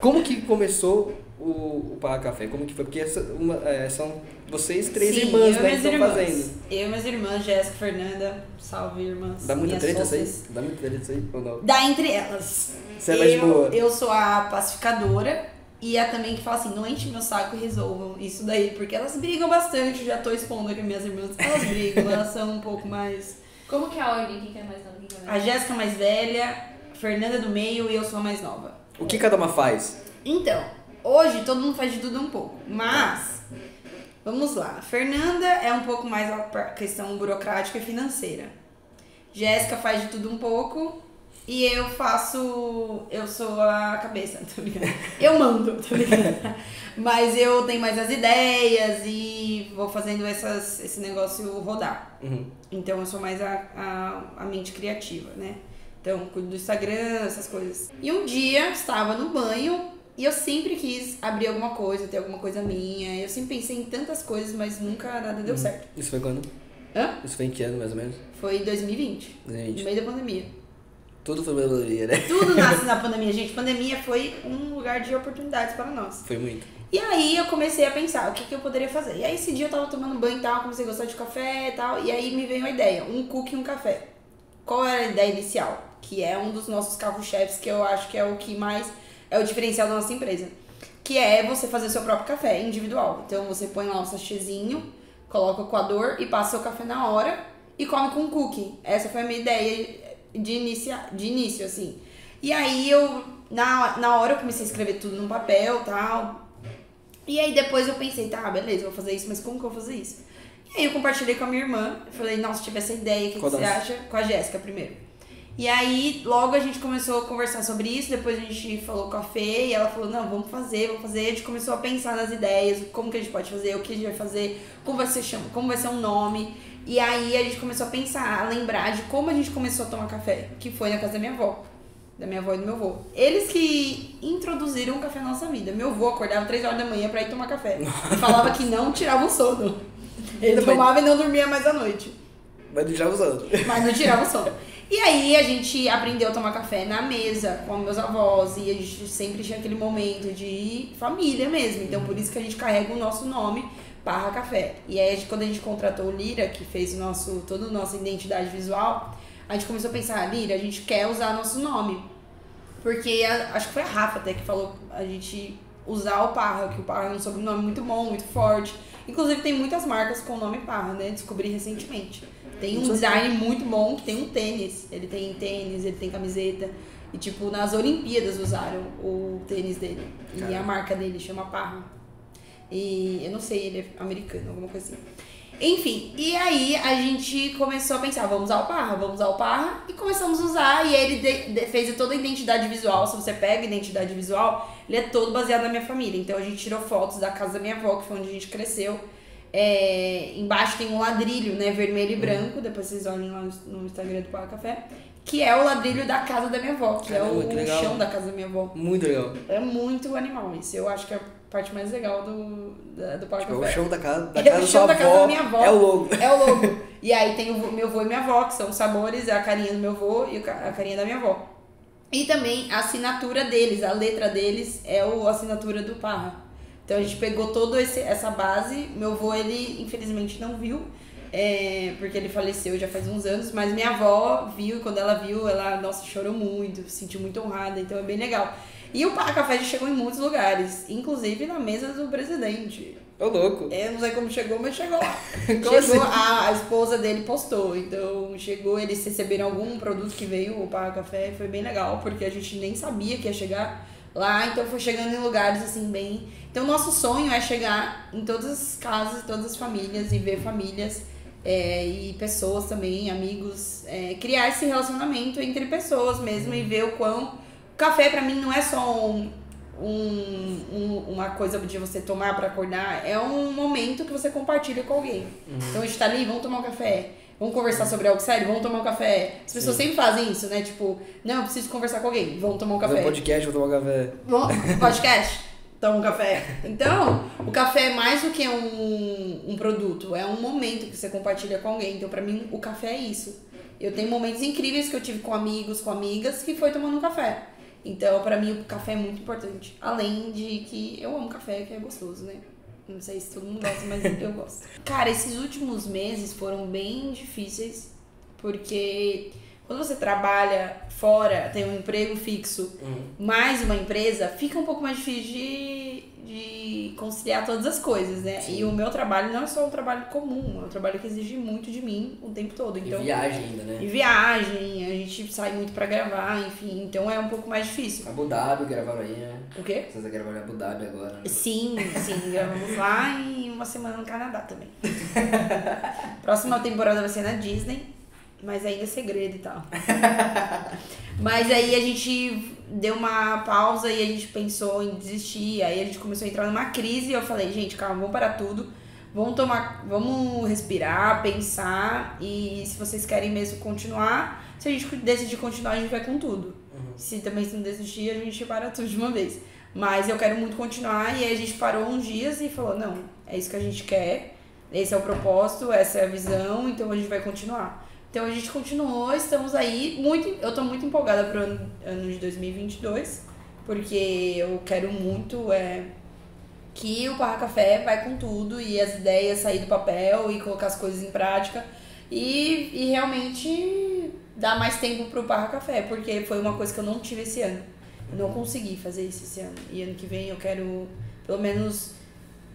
Como que começou o, o Parra Café? Como que foi? Porque essa, uma, é, são vocês três Sim, irmãs, né, que estão irmãs. fazendo. Eu e minhas irmãs, Jéssica, Fernanda, salve irmãs. Dá muita treta isso aí? Dá muita treta isso aí ou não? Dá entre elas. Você é mais eu, boa. eu sou a pacificadora e a também que fala assim, não enche meu saco e resolvam isso daí, porque elas brigam bastante, já tô expondo aqui minhas irmãs, elas brigam, elas são um pouco mais... Como que é a ordem? Quem que é mais nova? É A mais Jéssica mais velha, Fernanda do meio e eu sou a mais nova. O que cada uma faz? Então, hoje todo mundo faz de tudo um pouco, mas vamos lá. Fernanda é um pouco mais a questão burocrática e financeira. Jéssica faz de tudo um pouco e eu faço. Eu sou a cabeça, tô brincando. Eu mando, tô brincando. Mas eu tenho mais as ideias e vou fazendo essas, esse negócio rodar. Uhum. Então eu sou mais a, a, a mente criativa, né? Então, cuido do Instagram, essas coisas. E um dia estava no banho e eu sempre quis abrir alguma coisa, ter alguma coisa minha. Eu sempre pensei em tantas coisas, mas nunca nada deu certo. Isso foi quando? Hã? Isso foi em que ano, mais ou menos? Foi em 2020, no Gente, meio da pandemia. tudo foi pandemia, né? Tudo nasce na pandemia, gente. Pandemia foi um lugar de oportunidades para nós. Foi muito. E aí eu comecei a pensar o que, que eu poderia fazer. E aí esse dia eu tava tomando banho e tal, comecei a gostar de café e tal. E aí me veio uma ideia, um cookie e um café. Qual era a ideia inicial? Que é um dos nossos carro-chefes, que eu acho que é o que mais é o diferencial da nossa empresa. Que é você fazer seu próprio café individual. Então você põe lá um sachêzinho, coloca o coador e passa seu café na hora e come com cookie. Essa foi a minha ideia de, inicia, de início, assim. E aí eu, na, na hora eu comecei a escrever tudo num papel tal. E aí depois eu pensei, tá, beleza, vou fazer isso, mas como que eu vou fazer isso? E aí eu compartilhei com a minha irmã, falei, nossa, tive essa ideia, o que, que você acha? Com a Jéssica primeiro. E aí, logo a gente começou a conversar sobre isso, depois a gente falou com a Fê e ela falou, não, vamos fazer, vamos fazer. A gente começou a pensar nas ideias, como que a gente pode fazer, o que a gente vai fazer, como vai ser, chama, como vai ser um nome. E aí a gente começou a pensar, a lembrar de como a gente começou a tomar café, que foi na casa da minha avó. Da minha avó e do meu avô. Eles que introduziram o café na nossa vida. Meu avô acordava 3 horas da manhã pra ir tomar café. E falava que não tirava o sono. Ele tomava e não dormia mais à noite. Mas não já usando. Mas não tirava o sono. E aí a gente aprendeu a tomar café na mesa com meus avós e a gente sempre tinha aquele momento de família mesmo. Então por isso que a gente carrega o nosso nome, Parra Café. E aí quando a gente contratou o Lira, que fez o nosso, toda a nossa identidade visual, a gente começou a pensar, Lira, a gente quer usar nosso nome. Porque a- acho que foi a Rafa até que falou a gente usar o Parra, que o Parra é um sobrenome muito bom, muito forte. Inclusive tem muitas marcas com o nome Parra, né? Descobri recentemente. Tem um design muito bom que tem um tênis. Ele tem tênis, ele tem camiseta. E tipo, nas Olimpíadas usaram o tênis dele. E a marca dele chama Parra. E eu não sei, ele é americano, alguma coisa assim. Enfim, e aí a gente começou a pensar, vamos usar o Parra, vamos usar o Parra, e começamos a usar, e ele de- de- fez toda a identidade visual, se você pega a identidade visual, ele é todo baseado na minha família, então a gente tirou fotos da casa da minha avó, que foi onde a gente cresceu, É, embaixo tem um ladrilho, né, vermelho e branco, depois vocês olhem lá no, Instagram do Parra Café, que é o ladrilho da casa da minha avó, que é Caramba, o, que o legal. chão da casa da minha avó. Muito legal. É muito animal isso, eu acho que é a parte mais legal do, da- do Parra Tipo, é o Café. chão da casa da É casa o da chão da casa da minha avó. É o logo. É o logo. E aí tem o meu avô e minha avó, que são os sabores, a carinha do meu avô e o a carinha da minha avó. E também a assinatura deles, a letra deles é o, a assinatura do Parra. Então a gente pegou toda essa base. Meu avô, ele infelizmente não viu, é, porque ele faleceu já faz uns anos, mas minha avó viu e quando ela viu, ela, nossa, chorou muito, se sentiu muito honrada, então é bem legal. E o Parra Café já chegou em muitos lugares, inclusive na mesa do presidente. Ô, louco. Eu não sei como chegou, mas chegou lá. Chegou, assim? a, a esposa dele postou. Então chegou, eles receberam algum produto que veio, o Parra Café, foi bem legal, porque a gente nem sabia que ia chegar lá, então foi chegando em lugares assim bem. Então nosso sonho é chegar em todas as casas, todas as famílias e ver famílias é, e pessoas também, amigos, é, criar esse relacionamento entre pessoas mesmo e ver o quão. O café pra mim não é só um, um- um- uma coisa de você tomar pra acordar, é um momento que você compartilha com alguém. Então a gente tá ali, vamos tomar um café. Vamos conversar sobre algo sério? Vamos tomar um café. As pessoas sempre fazem isso, né? Tipo, não, eu preciso conversar com alguém. Vamos tomar um Fazer café. um podcast, vou tomar um café. Vamos- Podcast? Toma um café. Então, o café é mais do que um, um produto, é um momento que você compartilha com alguém. Então, pra mim, o café é isso. Eu tenho momentos incríveis que eu tive com amigos, com amigas, que foi tomando um café. Então, pra mim, o café é muito importante. Além de que eu amo café, que é gostoso, né? Não sei se todo mundo gosta, mas eu gosto. Cara, esses últimos meses foram bem difíceis, porque quando você trabalha fora, tem um emprego fixo, Uhum. mais uma empresa, fica um pouco mais difícil de, de conciliar todas as coisas, né? Sim. E o meu trabalho não é só um trabalho comum, é um trabalho que exige muito de mim o tempo todo. E Então, viagem ainda, e né? viagem, a gente sai muito pra gravar, enfim, então é um pouco mais difícil. Abu Dhabi gravaram aí, né? O quê? Vocês gravaram em Abu Dhabi agora, né? Sim, sim, gravamos lá e uma semana no Canadá também. Próxima temporada vai ser na Disney, mas ainda é segredo e tal. Mas aí a gente deu uma pausa e a gente pensou em desistir, aí a gente começou a entrar numa crise e eu falei, gente, calma, vamos parar tudo. Vamos tomar, vamos respirar, pensar e se vocês querem mesmo continuar, se a gente decidir continuar, a gente vai com tudo. Se também se não desistir, a gente para tudo de uma vez. Mas eu quero muito continuar e aí a gente parou uns dias e falou, não, é isso que a gente quer, esse é o propósito, essa é a visão, então a gente vai continuar. Então a gente continuou, estamos aí, muito, eu tô muito empolgada pro ano, ano de 2022, porque eu quero muito é, que o Parra Café vai com tudo e as ideias sair do papel e colocar as coisas em prática e, e realmente dar mais tempo pro Parra Café, porque foi uma coisa que eu não tive esse ano. Eu não consegui fazer isso esse ano. E ano que vem eu quero pelo menos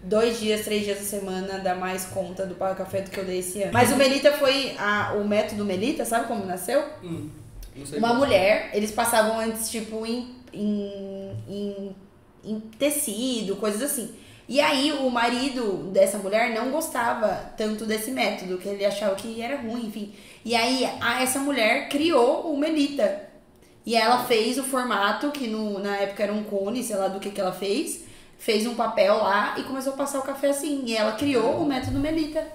dois dias, três dias da semana dar mais conta do Parra Café do que eu dei esse ano. Mas o Melita foi a, o método Melita, sabe como nasceu? Hum, não sei Uma como. mulher, eles passavam antes, tipo, em, em, em, em tecido, coisas assim. E aí o marido dessa mulher não gostava tanto desse método, que ele achava que era ruim, enfim. E aí a, essa mulher criou o Melita. E ela fez o formato, que no, na época era um cone, sei lá do que que ela fez. Fez um papel lá e começou a passar o café assim. E ela criou o método Melita.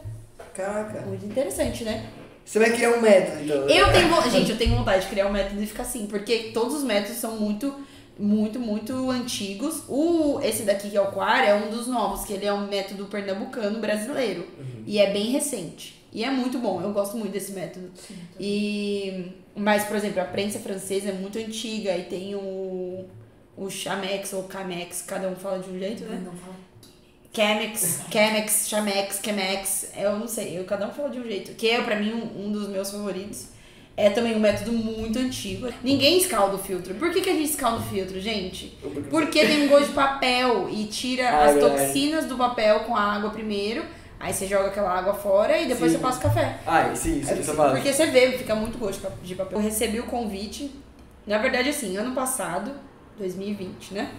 Caraca. Muito interessante, né? Você vai criar um método, então. Eu tenho, vo- gente, eu tenho vontade de criar um método e ficar assim, porque todos os métodos são muito, muito, muito antigos. O esse daqui que é o Quar é um dos novos, que ele é um método pernambucano brasileiro e é bem recente. E é muito bom, eu gosto muito desse método. E mas, por exemplo, a prensa francesa é muito antiga e tem o o Chamex ou Camex, cada um fala de um jeito, né? Não fala. Chemex, Chemex, Chamex, Chemex, eu não sei, eu, cada um fala de um jeito. Que é, pra mim, um, um dos meus favoritos. É também um método muito antigo. Ninguém escalda o filtro. Por que, que a gente escalda o filtro, gente? Porque tem um gosto de papel e tira Ah, as é toxinas do papel com a água primeiro. Aí você joga aquela água fora e depois Sim. você passa o café. Ah, sim, isso, isso eu faço. Porque você vê, fica muito gosto de papel. Eu recebi o convite, na verdade, assim, ano passado, 2020, né?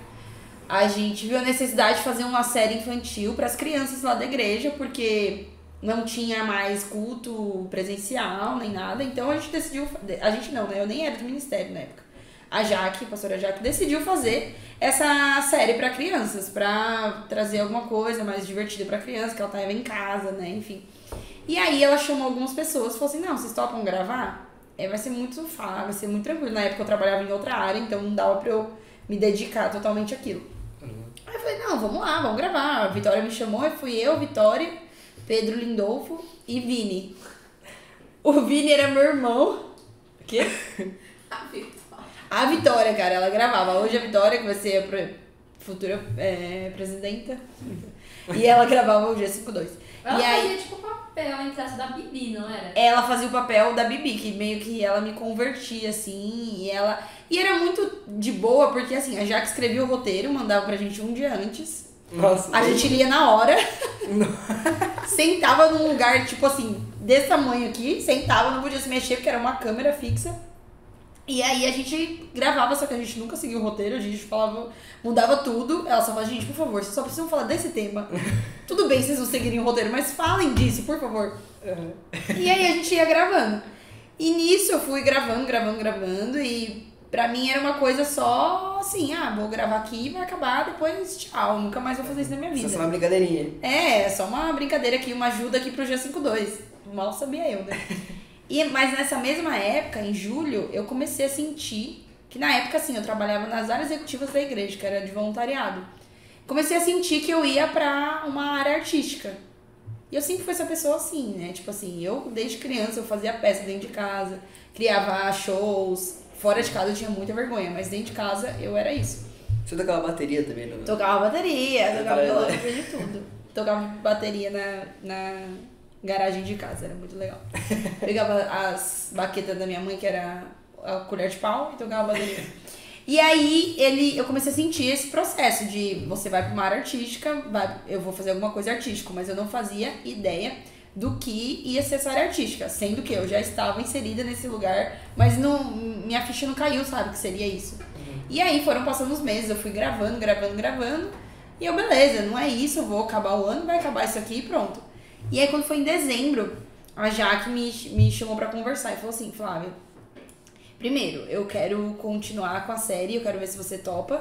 A gente viu a necessidade de fazer uma série infantil para as crianças lá da igreja, porque não tinha mais culto presencial nem nada. Então a gente decidiu. A gente não, né? Eu nem era do ministério na época. A Jaque, a pastora Jaque, decidiu fazer essa série para crianças, para trazer alguma coisa mais divertida para criança, que ela tava em casa, né? Enfim. E aí ela chamou algumas pessoas e falou assim: não, vocês topam gravar? É, vai ser muito fácil, vai ser muito tranquilo. Na época eu trabalhava em outra área, então não dava pra eu me dedicar totalmente àquilo. Uhum. Aí eu falei, não, vamos lá, vamos gravar. A Vitória me chamou, e fui eu, Vitória, Pedro Lindolfo e Vini. O Vini era meu irmão. O quê? Ah, Vitor. A Vitória, cara, ela gravava. Hoje a Vitória, que vai ser a futura é, presidenta. E ela gravava o G52. Ela e aí, fazia tipo papel entre essa da Bibi, não era? ela fazia o papel da Bibi, que meio que ela me convertia, assim, e ela... E era muito de boa, porque assim, a Jaque escrevia o roteiro, mandava pra gente um dia antes. Nossa. A gente lia na hora. sentava num lugar, tipo assim, desse tamanho aqui, sentava, não podia se mexer, porque era uma câmera fixa. E aí a gente gravava, só que a gente nunca seguia o roteiro, a gente falava, mudava tudo. Ela só falava, gente, por favor, vocês só precisam falar desse tema. Tudo bem vocês não seguirem o roteiro, mas falem disso, por favor. Uhum. E aí a gente ia gravando. E nisso eu fui gravando, gravando, gravando. E pra mim era uma coisa só assim: ah, vou gravar aqui, vai acabar, depois tchau. Nunca mais vou fazer isso na minha Isso é vida. só uma brincadeirinha. É, só uma brincadeira aqui, uma ajuda aqui pro G52. Mal sabia eu, né? E, mas nessa mesma época, em julho, eu comecei a sentir que na época, assim, eu trabalhava nas áreas executivas da igreja, que era de voluntariado. Comecei a sentir que eu ia pra uma área artística. E eu sempre fui essa pessoa assim, né? Tipo assim, eu desde criança eu fazia peça dentro de casa, criava shows, Fora de casa eu tinha muita vergonha, mas dentro de casa eu era isso. Você tocava bateria também, não? Tocava bateria, tocava Pra- violão, de tudo. Tocava bateria na, na garagem de casa, era muito legal. Pegava as baquetas da minha mãe, que era a colher de pau, e tocava bateria. E aí ele, eu comecei a sentir esse processo de você vai pra uma área artística, vai, eu vou fazer alguma coisa artística, mas eu não fazia ideia do que ia ser essa área artística, sendo que eu já estava inserida nesse lugar, mas não, minha ficha não caiu, sabe, que seria isso. E aí foram passando os meses, eu fui gravando, gravando, gravando, e eu, beleza, não é isso, eu vou acabar o ano, vai acabar isso aqui e pronto. E aí quando foi em dezembro, a Jaque me, me chamou pra conversar e falou assim, Flávia, primeiro, eu quero continuar com a série, eu quero ver se você topa.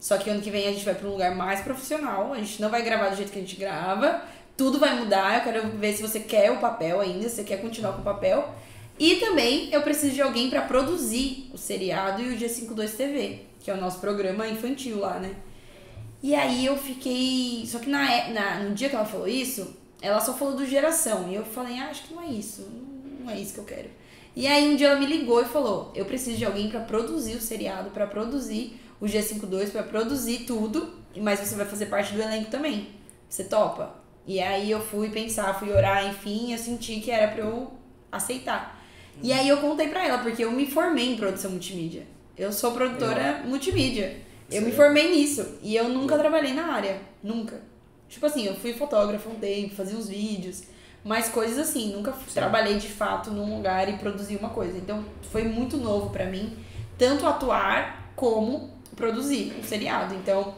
Só que ano que vem a gente vai pra um lugar mais profissional, a gente não vai gravar do jeito que a gente grava, tudo vai mudar, eu quero ver se você quer o papel ainda, se você quer continuar com o papel. E também eu preciso de alguém pra produzir o seriado e o G52 TV, que é o nosso programa infantil lá, né? E aí eu fiquei. Só que na, é- na, no dia que ela falou isso, ela só falou do geração. E eu falei, ah, acho que não é isso. Não, é isso que eu quero. E aí um dia ela me ligou e falou: Eu preciso de alguém pra produzir o seriado, pra produzir o G52, pra produzir tudo, mas você vai fazer parte do elenco também. Você topa? E aí eu fui pensar, fui orar, enfim, eu senti que era pra eu aceitar. E aí eu contei pra ela, porque eu me formei em produção multimídia. Eu sou produtora multimídia. Eu me formei nisso. E eu nunca trabalhei na área. Nunca. Tipo assim, eu fui fotógrafa um tempo, fazia uns vídeos. Mas coisas assim, nunca f- trabalhei de fato num lugar e produzi uma coisa. Então foi muito novo pra mim, tanto atuar como produzir um seriado. Então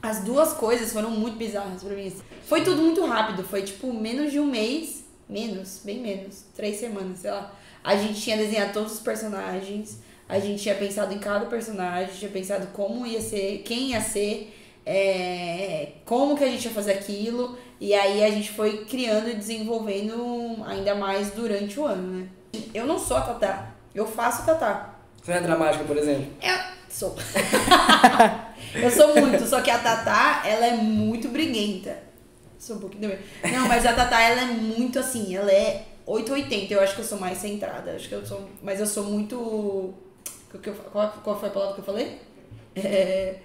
as duas coisas foram muito bizarras pra mim. Foi tudo muito rápido, foi tipo menos de um mês, menos, bem menos, três semanas, sei lá. A gente tinha desenhado todos os personagens, a gente tinha pensado em cada personagem, tinha pensado como ia ser, quem ia ser, é, como que a gente ia fazer aquilo, e aí a gente foi criando e desenvolvendo ainda mais durante o ano, né? Eu não sou a Tatá, eu faço a Tatá. Você é dramática, por exemplo? Eu sou. eu sou muito, só que a Tatá, ela é muito briguenta. Sou um pouquinho também. Não, mas a Tatá, ela é muito assim, ela é 880. Eu acho que eu sou mais centrada. Acho que eu sou. Mas eu sou muito. Qual, qual foi a palavra que eu falei? É.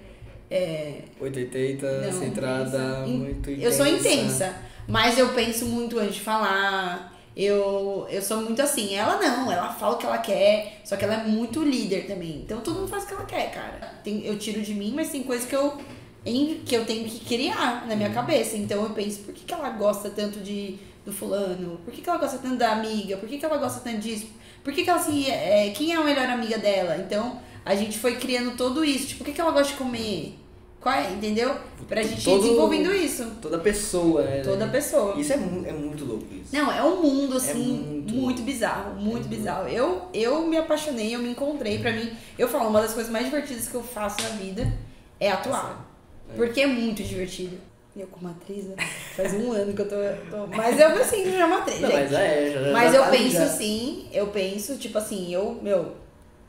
é 880, não, centrada. In- muito intensa. Eu sou intensa, mas eu penso muito antes de falar. Eu, eu sou muito assim. Ela não, ela fala o que ela quer, só que ela é muito líder também. Então todo mundo faz o que ela quer, cara. Tem, eu tiro de mim, mas tem coisas que eu, em- que eu tenho que criar na minha cabeça. Então eu penso, por que, que ela gosta tanto de, do fulano? Por que, que ela gosta tanto da amiga? Por que, que ela gosta tanto disso? Por que, que ela assim. É, quem é a melhor amiga dela? Então a gente foi criando tudo isso. Tipo, o que, que ela gosta de comer? Qual é, entendeu? Pra gente ir Todo- desenvolvendo isso. Toda pessoa, né? Toda pessoa. Isso é, é muito louco isso. Não, é um mundo, assim, muito muito, bizarro, muito É bizarro. Eu, eu me apaixonei, eu me encontrei. Pra mim, eu falo, uma das coisas mais divertidas que eu faço na vida é atuar. É. Porque é muito divertido. Eu como atriz, né? Faz um ano que eu tô. tô- Mas eu me sinto já uma atriz, Não, mas é, já, Mas já eu tá ali penso já. assim, eu penso, tipo assim, eu, meu,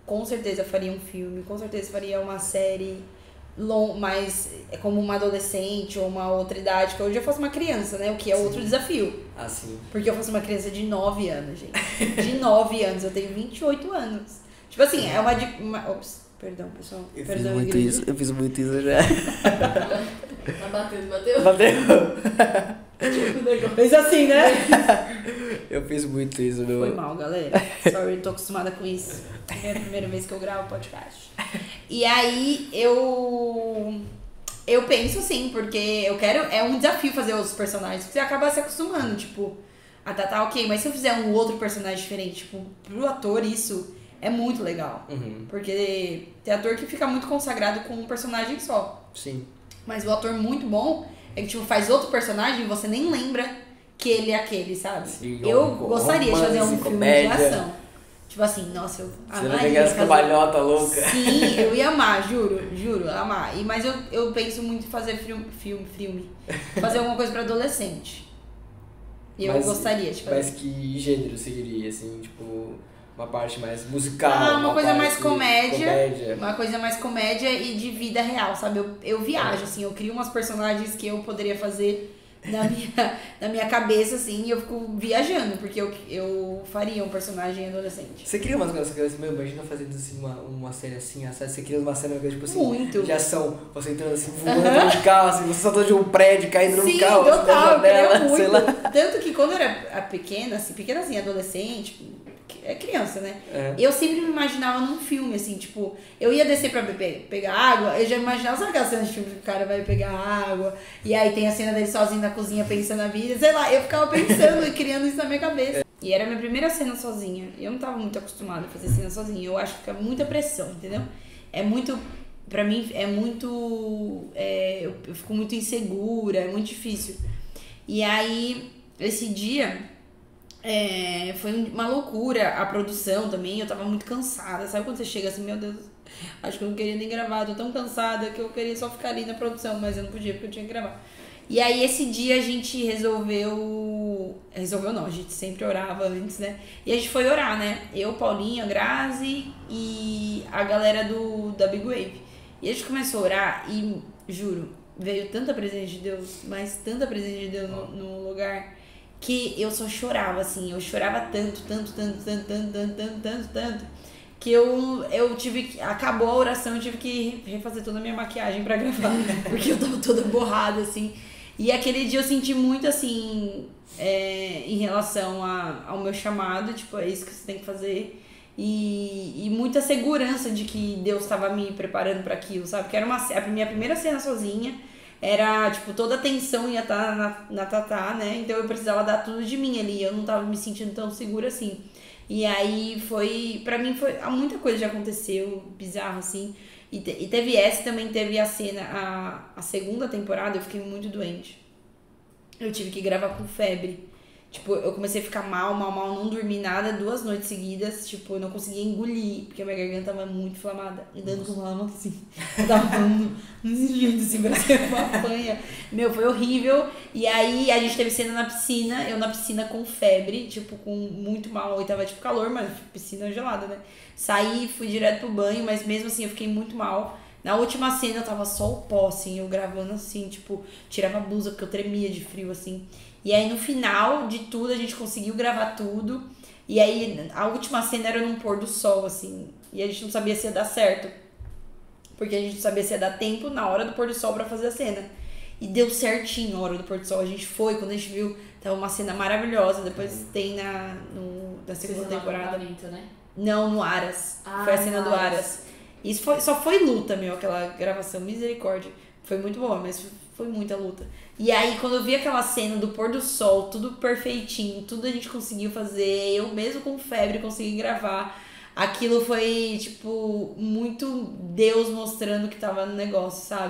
com certeza faria um filme, com certeza faria uma série long, mais é como uma adolescente ou uma outra idade, que hoje eu faço uma criança, né? O que é Sim. outro desafio. Assim. Porque eu faço uma criança de 9 anos, gente. De 9 anos, eu tenho 28 anos. Tipo assim, é uma. uma ops, perdão, pessoal. Eu fiz perdão, muito igreja. isso, eu fiz muito isso já. Tá batendo, bateu. Bateu. Fez assim, né? Eu fiz muito isso no. Foi mal, galera. Sorry, eu tô acostumada com isso. É a primeira vez que eu gravo podcast. E aí eu. Eu penso assim, porque eu quero. É um desafio fazer outros personagens, porque você acaba se acostumando. Tipo, ah, tá, tá, ok, mas se eu fizer um outro personagem diferente, tipo, pro ator, isso é muito legal. Uhum. Porque tem ator que fica muito consagrado com um personagem só. Sim. Mas o ator muito bom é que, tipo, faz outro personagem e você nem lembra que ele é aquele, sabe? Sim, eu um gostaria de fazer um romance, filme comédia. de ação. Tipo assim, nossa, eu Você não amaria tem aquelas fazer- cambalhota louca. Sim, eu ia amar, juro, juro, amar. E, mas eu, eu penso muito em fazer filme, filme, filme. Fazer alguma coisa pra adolescente. E eu Mas- gostaria fazer. Mas que gênero seguiria, assim, tipo, uma parte mais musical? Ah, uma coisa mais comédia. comédia. Uma coisa mais comédia e de vida real, sabe? Eu, eu viajo, assim, eu crio umas personagens que eu poderia fazer na minha, na minha cabeça, assim, e eu fico viajando, porque eu, eu faria um personagem adolescente. Você cria umas coisas assim, meu, imagina fazendo assim uma, uma série assim, sabe? Você cria uma cena tipo assim, Muito. de ação, você entrando assim, voando de carro, assim, você saltando de um prédio, caindo Sim, no carro, total, eu janela, sei lá. Tanto que quando eu era pequena, assim, pequena assim, adolescente, é criança, né? É. Eu sempre me imaginava num filme, assim, tipo, eu ia descer pra beber, pegar água, eu já imaginava, sabe aquela cena de filme que o cara vai pegar água, e aí tem a cena dele sozinho na cozinha pensando na vida, sei lá, eu ficava pensando e criando isso na minha cabeça. E era a minha primeira cena sozinha. Eu não tava muito acostumada a fazer cena sozinha. Eu acho que fica muita pressão, entendeu? É muito. Pra mim é muito. é, eu, eu fico muito insegura, é muito difícil. E aí, esse dia. É, foi uma loucura a produção também. Eu tava muito cansada. Sabe quando você chega assim, meu Deus, acho que eu não queria nem gravar. Tô tão cansada que eu queria só ficar ali na produção, mas eu não podia porque eu tinha que gravar. E aí esse dia a gente resolveu. Resolveu não, a gente sempre orava antes, né? E a gente foi orar, né? Eu, Paulinho, a Grazi e a galera do, da Big Wave. E a gente começou a orar e, juro, veio tanta presença de Deus, mas tanta presença de Deus no, no lugar, que eu só chorava, assim. Eu chorava tanto, tanto, tanto, tanto, tanto, tanto, tanto, tanto, tanto que eu, eu tive que. Acabou a oração, eu tive que refazer toda a minha maquiagem pra gravar, porque eu tava toda borrada, assim. E aquele dia eu senti muito assim, é, em relação a, ao meu chamado, tipo, é isso que você tem que fazer. E, e muita segurança de que Deus estava me preparando para aquilo, sabe? Que era uma, a minha primeira cena sozinha, era, tipo, toda a tensão ia estar na, na Tatá, né? Então eu precisava dar tudo de mim ali, eu não tava me sentindo tão segura assim. E aí foi, pra mim foi, muita coisa já aconteceu, bizarro assim. E, te, e teve essa, também teve a cena, a, a segunda temporada, eu fiquei muito doente. Eu tive que gravar com febre. Tipo, eu comecei a ficar mal, mal, mal, não dormi nada duas noites seguidas. Tipo, eu não conseguia engolir, porque a minha garganta tava muito inflamada. E dando com lama, assim. Eu tava falando uns jeito assim, parecia uma panha. Meu, foi horrível. E aí a gente teve cena na piscina, eu na piscina com febre, tipo, com muito mal. E tava tipo calor, mas piscina gelada, né? Saí, fui direto pro banho, mas mesmo assim eu fiquei muito mal. Na última cena eu tava só o pó, assim, eu gravando assim, tipo, tirava a blusa porque eu tremia de frio, assim. E aí no final de tudo a gente conseguiu gravar tudo. E aí a última cena era num pôr do sol, assim. E a gente não sabia se ia dar certo. Porque a gente não sabia se ia dar tempo na hora do pôr do sol pra fazer a cena. E deu certinho a hora do pôr do sol. A gente foi, quando a gente viu, tava uma cena maravilhosa. Depois tem na, no, na segunda Vocês temporada. né? Não, no Aras. Ah, foi a cena do Aras. Aras. Isso foi, só foi luta, meu, aquela gravação. Misericórdia. Foi muito boa, mas foi muita luta. E aí, quando eu vi aquela cena do pôr do sol, tudo perfeitinho, tudo a gente conseguiu fazer, eu mesmo com febre consegui gravar. Aquilo foi, tipo, muito Deus mostrando que tava no negócio, sabe?